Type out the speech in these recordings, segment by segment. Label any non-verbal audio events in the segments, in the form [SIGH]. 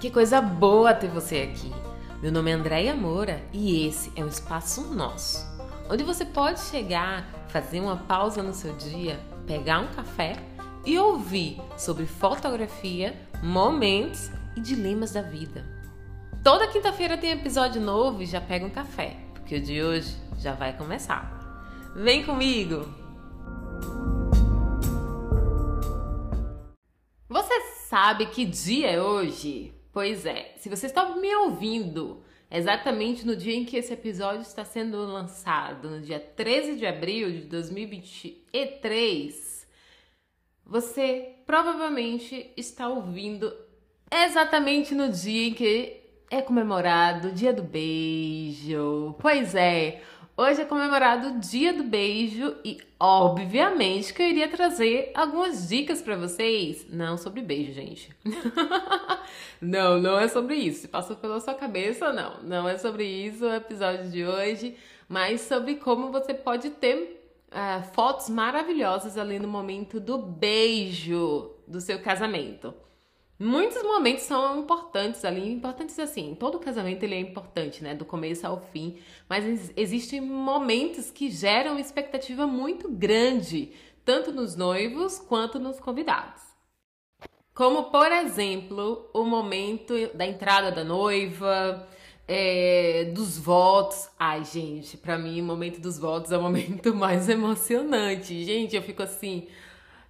Que coisa boa ter você aqui. Meu nome é Andréia Moura e esse é o Espaço Nosso, onde você pode chegar, fazer uma pausa no seu dia, pegar um café e ouvir sobre fotografia, momentos e dilemas da vida. Toda quinta-feira tem episódio novo e já pega um café, porque o de hoje já vai começar. Vem comigo! Você sabe que dia é hoje? Pois é, se você está me ouvindo exatamente no dia em que esse episódio está sendo lançado, no dia 13 de abril de 2023, você provavelmente está ouvindo exatamente no dia em que é comemorado o Dia do Beijo. Pois é, Hoje é comemorado o Dia do Beijo e, obviamente, que eu iria trazer algumas dicas para vocês. Não sobre beijo, gente. [LAUGHS] não, não é sobre isso. Passou pela sua cabeça, não. Não é sobre isso o episódio de hoje, mas sobre como você pode ter uh, fotos maravilhosas ali no momento do beijo do seu casamento. Muitos momentos são importantes ali, importantes assim, todo casamento ele é importante, né, do começo ao fim, mas existem momentos que geram expectativa muito grande, tanto nos noivos quanto nos convidados. Como, por exemplo, o momento da entrada da noiva, é, dos votos. Ai, gente, para mim o momento dos votos é o momento [LAUGHS] mais emocionante. Gente, eu fico assim,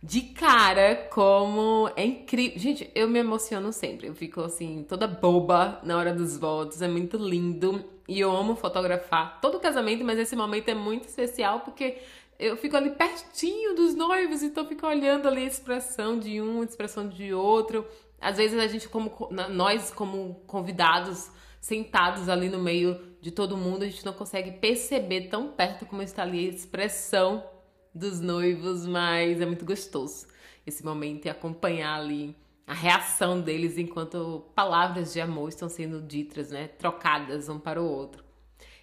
de cara como é incrível. Gente, eu me emociono sempre. Eu fico assim, toda boba na hora dos votos. É muito lindo. E eu amo fotografar todo casamento, mas esse momento é muito especial porque eu fico ali pertinho dos noivos, então fico olhando ali a expressão de um, a expressão de outro. Às vezes a gente, como nós, como convidados, sentados ali no meio de todo mundo, a gente não consegue perceber tão perto como está ali a expressão dos noivos, mas é muito gostoso esse momento e acompanhar ali a reação deles enquanto palavras de amor estão sendo ditas, né, trocadas um para o outro.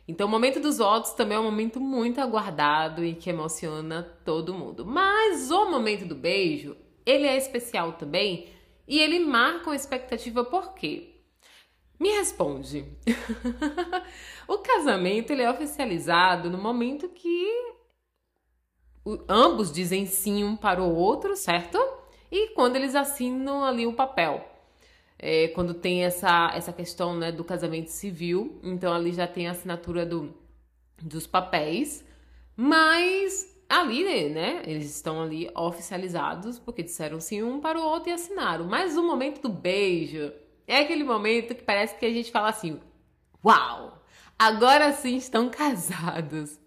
Então, o momento dos votos também é um momento muito aguardado e que emociona todo mundo. Mas o momento do beijo, ele é especial também e ele marca uma expectativa por quê? Me responde. [LAUGHS] o casamento ele é oficializado no momento que ambos dizem sim um para o outro, certo? E quando eles assinam ali o papel. É, quando tem essa, essa questão né, do casamento civil, então ali já tem a assinatura do, dos papéis, mas ali, né, eles estão ali oficializados, porque disseram sim um para o outro e assinaram. Mas o momento do beijo é aquele momento que parece que a gente fala assim: Uau! Agora sim estão [LAUGHS] casados.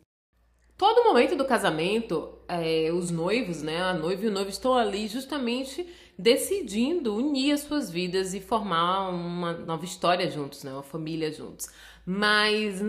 Todo momento do casamento, é, os noivos, né, a noiva e o noivo estão ali justamente decidindo unir as suas vidas e formar uma nova história juntos, né, uma família juntos. Mas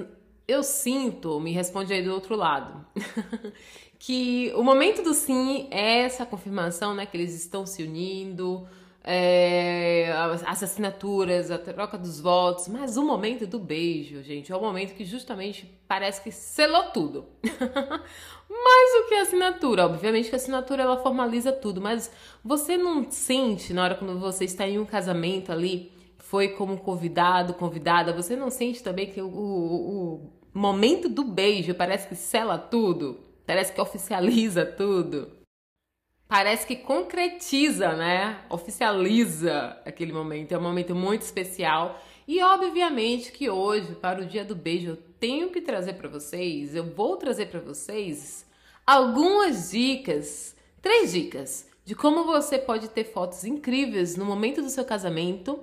eu sinto, me responde aí do outro lado, [LAUGHS] que o momento do sim é essa confirmação, né, que eles estão se unindo, é, as assinaturas, a troca dos votos, mas o momento do beijo, gente, é o momento que justamente parece que selou tudo. [LAUGHS] mas o que é assinatura? Obviamente que a assinatura ela formaliza tudo, mas você não sente na hora quando você está em um casamento ali, foi como convidado, convidada, você não sente também que o, o, o momento do beijo parece que sela tudo? Parece que oficializa tudo? Parece que concretiza, né? Oficializa aquele momento. É um momento muito especial. E obviamente que hoje, para o Dia do Beijo, eu tenho que trazer para vocês, eu vou trazer para vocês algumas dicas, três dicas de como você pode ter fotos incríveis no momento do seu casamento,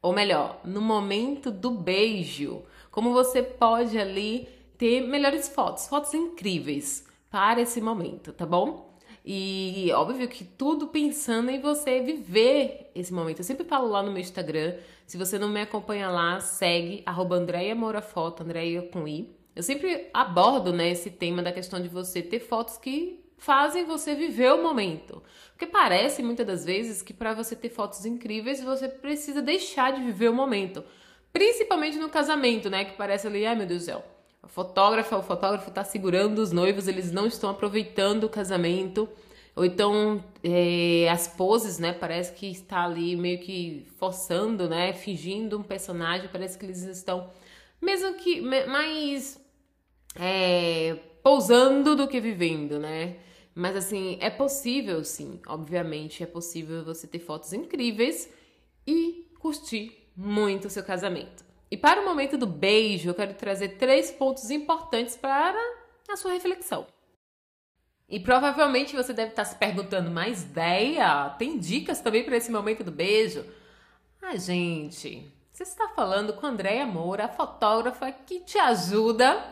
ou melhor, no momento do beijo. Como você pode ali ter melhores fotos, fotos incríveis para esse momento, tá bom? E óbvio que tudo pensando em você viver esse momento. Eu sempre falo lá no meu Instagram. Se você não me acompanha lá, segue arroba Andréia Moura Foto, Andréia com I. Eu sempre abordo né, esse tema da questão de você ter fotos que fazem você viver o momento. Porque parece muitas das vezes que para você ter fotos incríveis, você precisa deixar de viver o momento. Principalmente no casamento, né? Que parece ali, ai meu Deus do céu fotógrafa, o fotógrafo está segurando os noivos, eles não estão aproveitando o casamento. ou então é, as poses, né? Parece que está ali meio que forçando, né? Fingindo um personagem, parece que eles estão mesmo que mais é, pousando do que vivendo, né? Mas assim, é possível sim, obviamente é possível você ter fotos incríveis e curtir muito o seu casamento. E para o momento do beijo, eu quero trazer três pontos importantes para a sua reflexão. E provavelmente você deve estar se perguntando, mas ideia? Tem dicas também para esse momento do beijo? Ah, gente, você está falando com Andréia Moura, a fotógrafa que te ajuda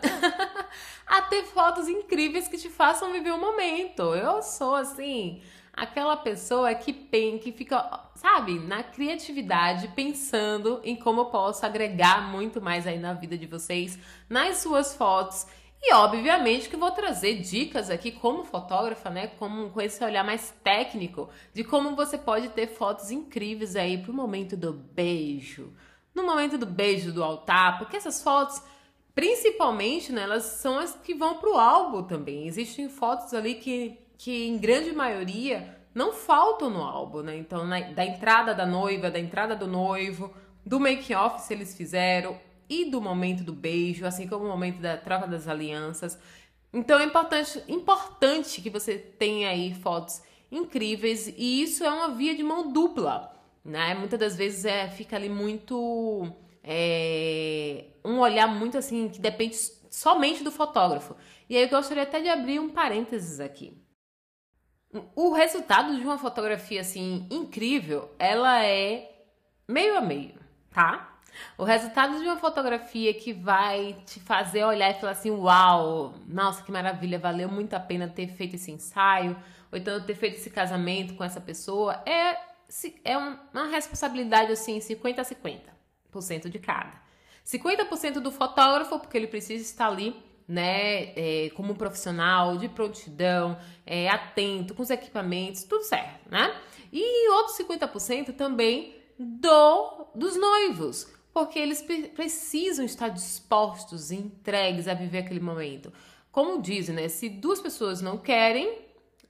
[LAUGHS] a ter fotos incríveis que te façam viver o momento. Eu sou assim, aquela pessoa que, pen, que fica, sabe, na criatividade, pensando em como eu posso agregar muito mais aí na vida de vocês, nas suas fotos. E obviamente que vou trazer dicas aqui como fotógrafa, né, como com esse olhar mais técnico de como você pode ter fotos incríveis aí pro momento do beijo no momento do beijo do altar, porque essas fotos, principalmente, né, elas são as que vão para o álbum também. Existem fotos ali que, que, em grande maioria, não faltam no álbum, né? Então, na, da entrada da noiva, da entrada do noivo, do make-off, se eles fizeram, e do momento do beijo, assim como o momento da troca das alianças. Então, é importante, importante que você tenha aí fotos incríveis, e isso é uma via de mão dupla né? Muitas das vezes é, fica ali muito. É, um olhar muito assim, que depende somente do fotógrafo. E aí eu gostaria até de abrir um parênteses aqui. O resultado de uma fotografia assim incrível, ela é meio a meio, tá? O resultado de uma fotografia que vai te fazer olhar e falar assim: Uau, nossa, que maravilha, valeu muito a pena ter feito esse ensaio, ou então ter feito esse casamento com essa pessoa, é é uma responsabilidade assim, 50 a 50% de cada. 50% do fotógrafo, porque ele precisa estar ali, né, é, como um profissional, de prontidão, é, atento, com os equipamentos, tudo certo, né? E outros 50% também do dos noivos, porque eles precisam estar dispostos e entregues a viver aquele momento. Como dizem, né? Se duas pessoas não querem,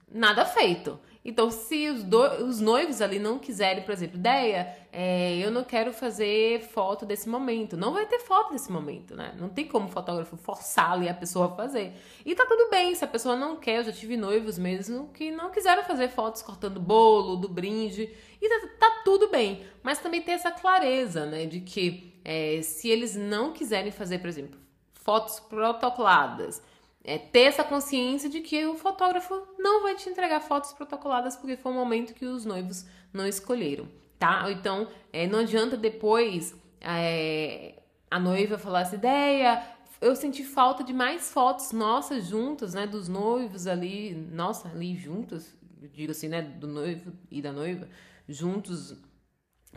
nada feito. Então, se os, do, os noivos ali não quiserem, por exemplo, ideia, é, eu não quero fazer foto desse momento, não vai ter foto desse momento, né? Não tem como o fotógrafo forçar ali a pessoa a fazer. E tá tudo bem, se a pessoa não quer, eu já tive noivos mesmo que não quiseram fazer fotos cortando bolo, do brinde, e tá, tá tudo bem. Mas também tem essa clareza, né, de que é, se eles não quiserem fazer, por exemplo, fotos protocoladas, é, ter essa consciência de que o fotógrafo não vai te entregar fotos protocoladas porque foi um momento que os noivos não escolheram, tá? Então, é, não adianta depois é, a noiva falar essa ideia, eu senti falta de mais fotos nossas juntas, né? Dos noivos ali, nossa, ali juntos, digo assim, né? Do noivo e da noiva, juntos,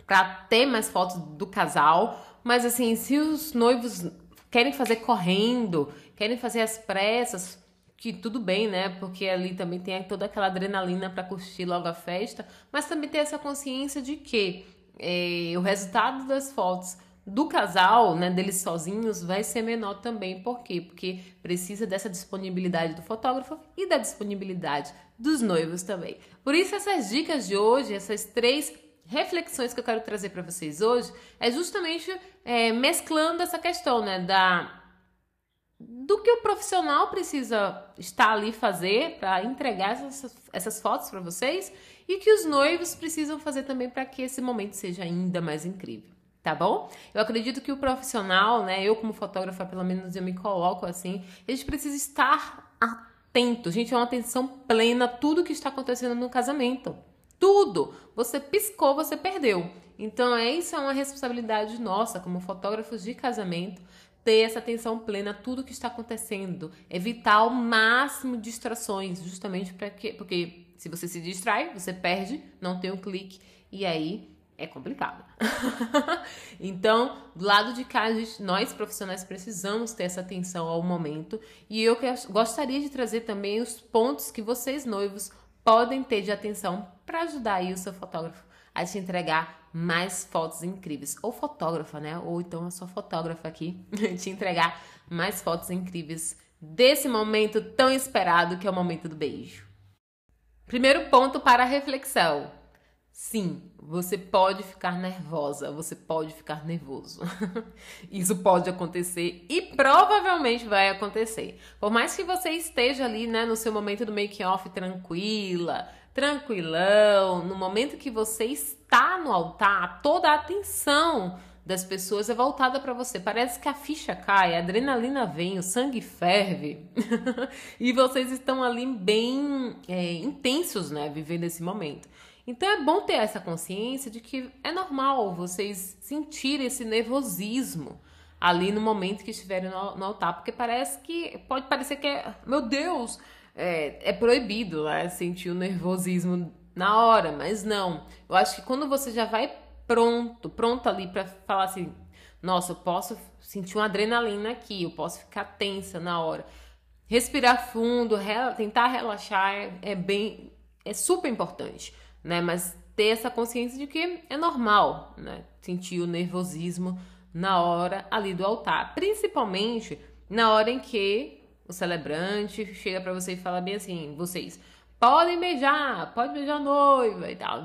para ter mais fotos do casal. Mas assim, se os noivos querem fazer correndo, querem fazer as pressas, que tudo bem, né? Porque ali também tem toda aquela adrenalina para curtir logo a festa, mas também tem essa consciência de que é, o resultado das fotos do casal, né, deles sozinhos, vai ser menor também. Por quê? Porque precisa dessa disponibilidade do fotógrafo e da disponibilidade dos noivos também. Por isso, essas dicas de hoje, essas três reflexões que eu quero trazer para vocês hoje, é justamente é, mesclando essa questão, né, da do que o profissional precisa estar ali fazer para entregar essas, essas fotos para vocês e que os noivos precisam fazer também para que esse momento seja ainda mais incrível, tá bom? Eu acredito que o profissional, né, eu como fotógrafa, pelo menos eu me coloco assim, a gente precisa estar atento, gente, é uma atenção plena a tudo que está acontecendo no casamento. Tudo! Você piscou, você perdeu. Então, isso é uma responsabilidade nossa como fotógrafos de casamento ter essa atenção plena a tudo que está acontecendo, evitar ao máximo distrações, justamente para que, porque se você se distrai, você perde, não tem um clique e aí é complicado. [LAUGHS] então, do lado de cá, nós profissionais precisamos ter essa atenção ao momento e eu gostaria de trazer também os pontos que vocês noivos podem ter de atenção para ajudar aí o seu fotógrafo a te entregar mais fotos incríveis. Ou fotógrafa, né? Ou então a sua fotógrafa aqui [LAUGHS] te entregar mais fotos incríveis desse momento tão esperado que é o momento do beijo. Primeiro ponto para reflexão. Sim, você pode ficar nervosa, você pode ficar nervoso. [LAUGHS] Isso pode acontecer e provavelmente vai acontecer. Por mais que você esteja ali, né, no seu momento do make off tranquila, tranquilão, no momento que você está no altar, toda a atenção das pessoas é voltada para você. Parece que a ficha cai, a adrenalina vem, o sangue ferve [LAUGHS] e vocês estão ali bem é, intensos, né, vivendo esse momento. Então é bom ter essa consciência de que é normal vocês sentirem esse nervosismo ali no momento que estiverem no, no altar, porque parece que pode parecer que é, meu Deus, é, é proibido né, sentir o nervosismo na hora, mas não. Eu acho que quando você já vai pronto, pronto ali para falar assim, nossa, eu posso sentir uma adrenalina aqui, eu posso ficar tensa na hora. Respirar fundo, tentar relaxar é, é bem, é super importante né? Mas ter essa consciência de que é normal, né? Sentir o nervosismo na hora ali do altar, principalmente na hora em que o celebrante chega para você e fala bem assim, vocês podem beijar, pode beijar a noiva e tal,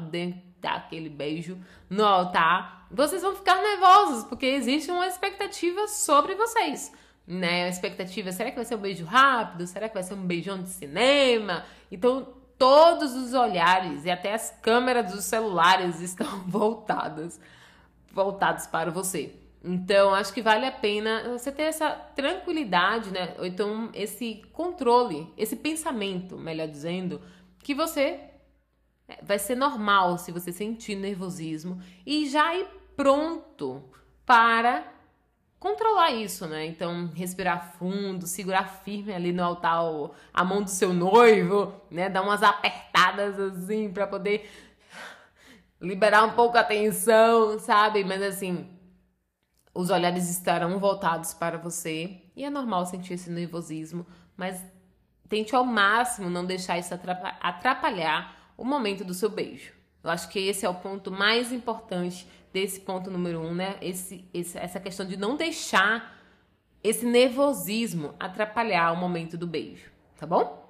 dar aquele beijo no altar, vocês vão ficar nervosos porque existe uma expectativa sobre vocês. Né, a expectativa, será que vai ser um beijo rápido? Será que vai ser um beijão de cinema? Então, todos os olhares e até as câmeras dos celulares [LAUGHS] estão voltadas voltados para você. Então, acho que vale a pena você ter essa tranquilidade, né? Ou então esse controle, esse pensamento, melhor dizendo, que você é, vai ser normal se você sentir nervosismo e já ir pronto para controlar isso, né? Então, respirar fundo, segurar firme ali no altar a mão do seu noivo, né? Dar umas apertadas assim para poder liberar um pouco a tensão, sabe? Mas assim, os olhares estarão voltados para você e é normal sentir esse nervosismo, mas tente ao máximo não deixar isso atrapalhar o momento do seu beijo. Eu acho que esse é o ponto mais importante desse ponto número um, né? Esse, esse, essa questão de não deixar esse nervosismo atrapalhar o momento do beijo, tá bom?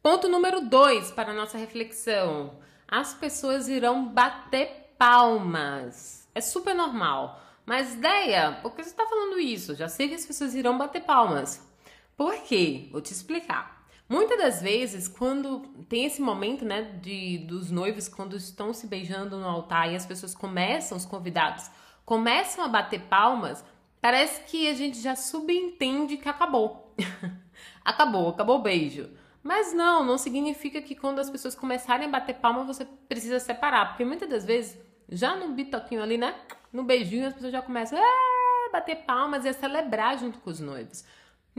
Ponto número dois para a nossa reflexão: as pessoas irão bater palmas. É super normal. Mas, ideia, por que você está falando isso? Já sei que as pessoas irão bater palmas. Por quê? Vou te explicar. Muitas das vezes, quando tem esse momento, né, de dos noivos quando estão se beijando no altar e as pessoas começam, os convidados começam a bater palmas, parece que a gente já subentende que acabou. [LAUGHS] acabou, acabou o beijo. Mas não, não significa que quando as pessoas começarem a bater palma você precisa separar, porque muitas das vezes, já no bitoquinho ali, né, no beijinho, as pessoas já começam a bater palmas e a celebrar junto com os noivos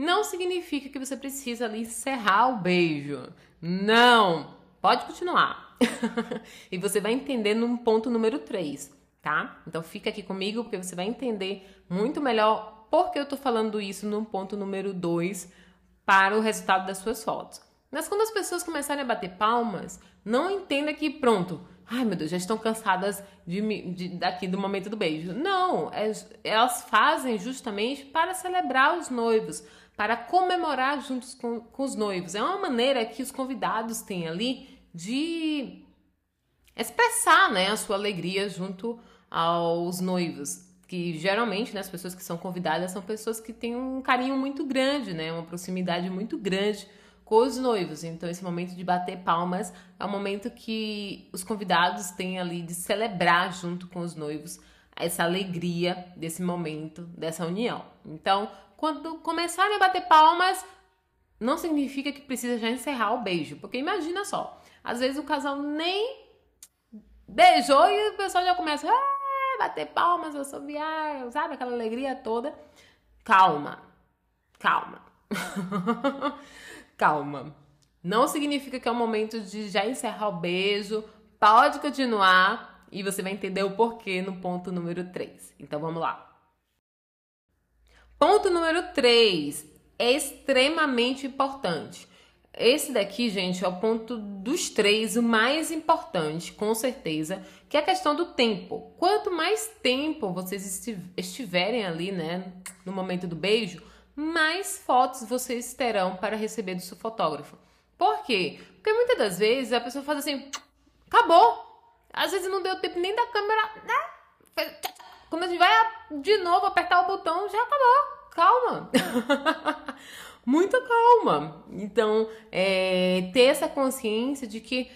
não significa que você precisa ali encerrar o beijo. Não! Pode continuar. [LAUGHS] e você vai entender no ponto número 3, tá? Então fica aqui comigo porque você vai entender muito melhor por que eu tô falando isso no ponto número 2 para o resultado das suas fotos. Mas quando as pessoas começarem a bater palmas, não entenda que pronto, ai meu Deus, já estão cansadas de, de daqui do momento do beijo. Não, é, elas fazem justamente para celebrar os noivos, para comemorar juntos com, com os noivos. É uma maneira que os convidados têm ali de expressar né, a sua alegria junto aos noivos. Que geralmente né, as pessoas que são convidadas são pessoas que têm um carinho muito grande, né, uma proximidade muito grande com os noivos. Então, esse momento de bater palmas é um momento que os convidados têm ali de celebrar junto com os noivos essa alegria desse momento, dessa união. Então, quando começarem a bater palmas, não significa que precisa já encerrar o beijo. Porque imagina só, às vezes o casal nem beijou e o pessoal já começa a ah, bater palmas, viagem, sabe? Aquela alegria toda. Calma, calma. [LAUGHS] calma. Não significa que é o momento de já encerrar o beijo. Pode continuar e você vai entender o porquê no ponto número 3. Então vamos lá. Ponto número 3 é extremamente importante. Esse daqui, gente, é o ponto dos três, o mais importante, com certeza, que é a questão do tempo. Quanto mais tempo vocês estiverem ali, né, no momento do beijo, mais fotos vocês terão para receber do seu fotógrafo. Por quê? Porque muitas das vezes a pessoa faz assim, acabou. Às vezes não deu tempo nem da câmera, né? Quando a gente vai de novo apertar o botão, já acabou. Calma. [LAUGHS] Muita calma. Então, é, ter essa consciência de que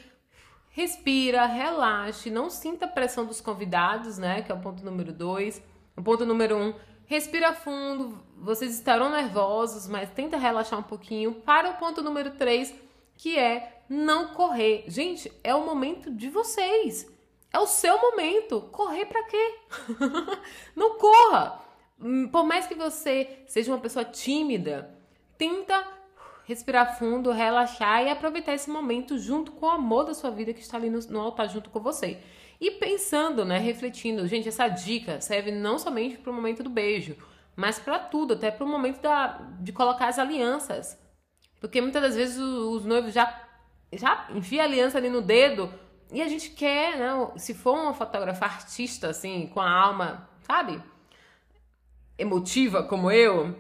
respira, relaxe, não sinta a pressão dos convidados, né? Que é o ponto número dois. O ponto número um, respira fundo. Vocês estarão nervosos, mas tenta relaxar um pouquinho. Para o ponto número três, que é não correr. Gente, é o momento de vocês. É o seu momento. Correr para quê? [LAUGHS] não corra. Hum, por mais que você seja uma pessoa tímida, tenta respirar fundo, relaxar e aproveitar esse momento junto com o amor da sua vida que está ali no, no altar junto com você. E pensando, né, refletindo, gente, essa dica serve não somente para o momento do beijo, mas para tudo, até para o momento da, de colocar as alianças. Porque muitas das vezes os, os noivos já, já enfia a aliança ali no dedo e a gente quer, né, se for uma fotógrafa artista, assim, com a alma, sabe? Emotiva como eu,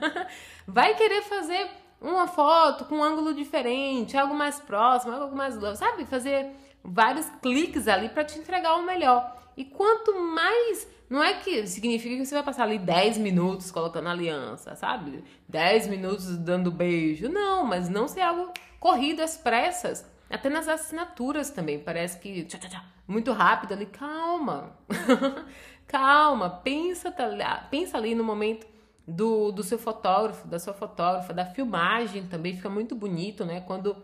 [LAUGHS] vai querer fazer uma foto com um ângulo diferente, algo mais próximo, algo mais, sabe? Fazer vários cliques ali para te entregar o melhor. E quanto mais. Não é que significa que você vai passar ali 10 minutos colocando aliança, sabe? 10 minutos dando beijo. Não, mas não ser algo corrido às pressas. Até nas assinaturas também. Parece que. Tchá, tchá, tchá, muito rápido ali. Calma. [LAUGHS] Calma. Pensa, tá, pensa ali no momento do, do seu fotógrafo, da sua fotógrafa, da filmagem também. Fica muito bonito, né? Quando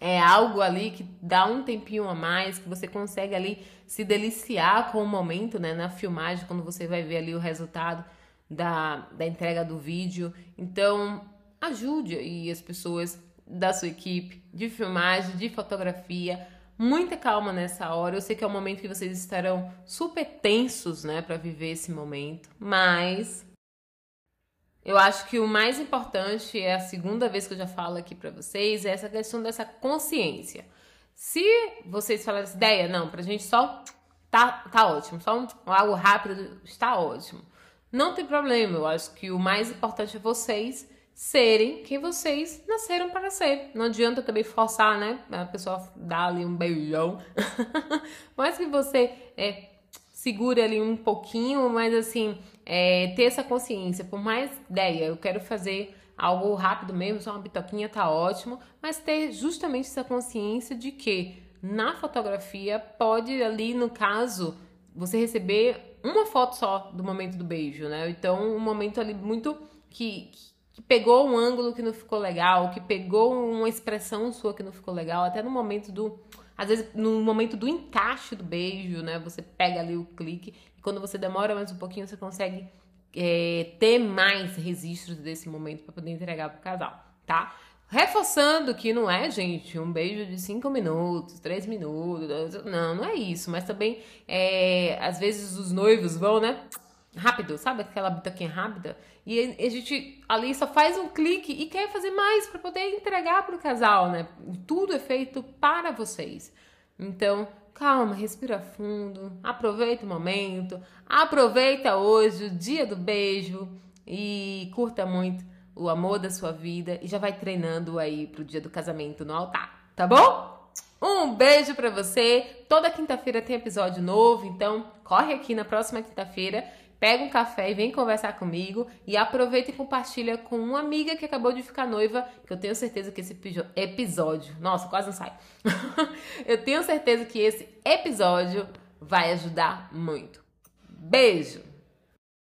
é algo ali que dá um tempinho a mais, que você consegue ali se deliciar com o momento, né? Na filmagem, quando você vai ver ali o resultado da, da entrega do vídeo. Então, ajude aí as pessoas da sua equipe de filmagem, de fotografia. Muita calma nessa hora. Eu sei que é um momento que vocês estarão super tensos, né, para viver esse momento, mas eu acho que o mais importante é a segunda vez que eu já falo aqui para vocês, é essa questão dessa consciência. Se vocês falarem essa ideia, não, pra gente só tá, tá ótimo, só um, algo rápido está ótimo. Não tem problema, eu acho que o mais importante é vocês serem quem vocês nasceram para ser. Não adianta também forçar, né? A pessoa dar ali um beijão. [LAUGHS] Mas que você é, segure ali um pouquinho, mas assim, é, ter essa consciência, por mais ideia, eu quero fazer algo rápido mesmo, só uma bitoquinha tá ótimo, mas ter justamente essa consciência de que na fotografia pode ali, no caso, você receber uma foto só do momento do beijo, né? Então, um momento ali muito que, que pegou um ângulo que não ficou legal, que pegou uma expressão sua que não ficou legal, até no momento do às vezes, no momento do encaixe do beijo, né? Você pega ali o clique e quando você demora mais um pouquinho, você consegue é, ter mais registros desse momento para poder entregar pro casal, tá? Reforçando que não é, gente, um beijo de 5 minutos, 3 minutos, não, não é isso, mas também é, às vezes os noivos vão, né? Rápido, sabe? Aquela bitoquinha rápida. E a gente ali só faz um clique e quer fazer mais para poder entregar para o casal, né? Tudo é feito para vocês. Então, calma, respira fundo, aproveita o momento, aproveita hoje o dia do beijo e curta muito o amor da sua vida e já vai treinando aí pro dia do casamento no altar, tá bom? Um beijo para você. Toda quinta-feira tem episódio novo, então corre aqui na próxima quinta-feira pega um café e vem conversar comigo e aproveita e compartilha com uma amiga que acabou de ficar noiva, que eu tenho certeza que esse episódio, nossa, quase não sai. [LAUGHS] eu tenho certeza que esse episódio vai ajudar muito. Beijo.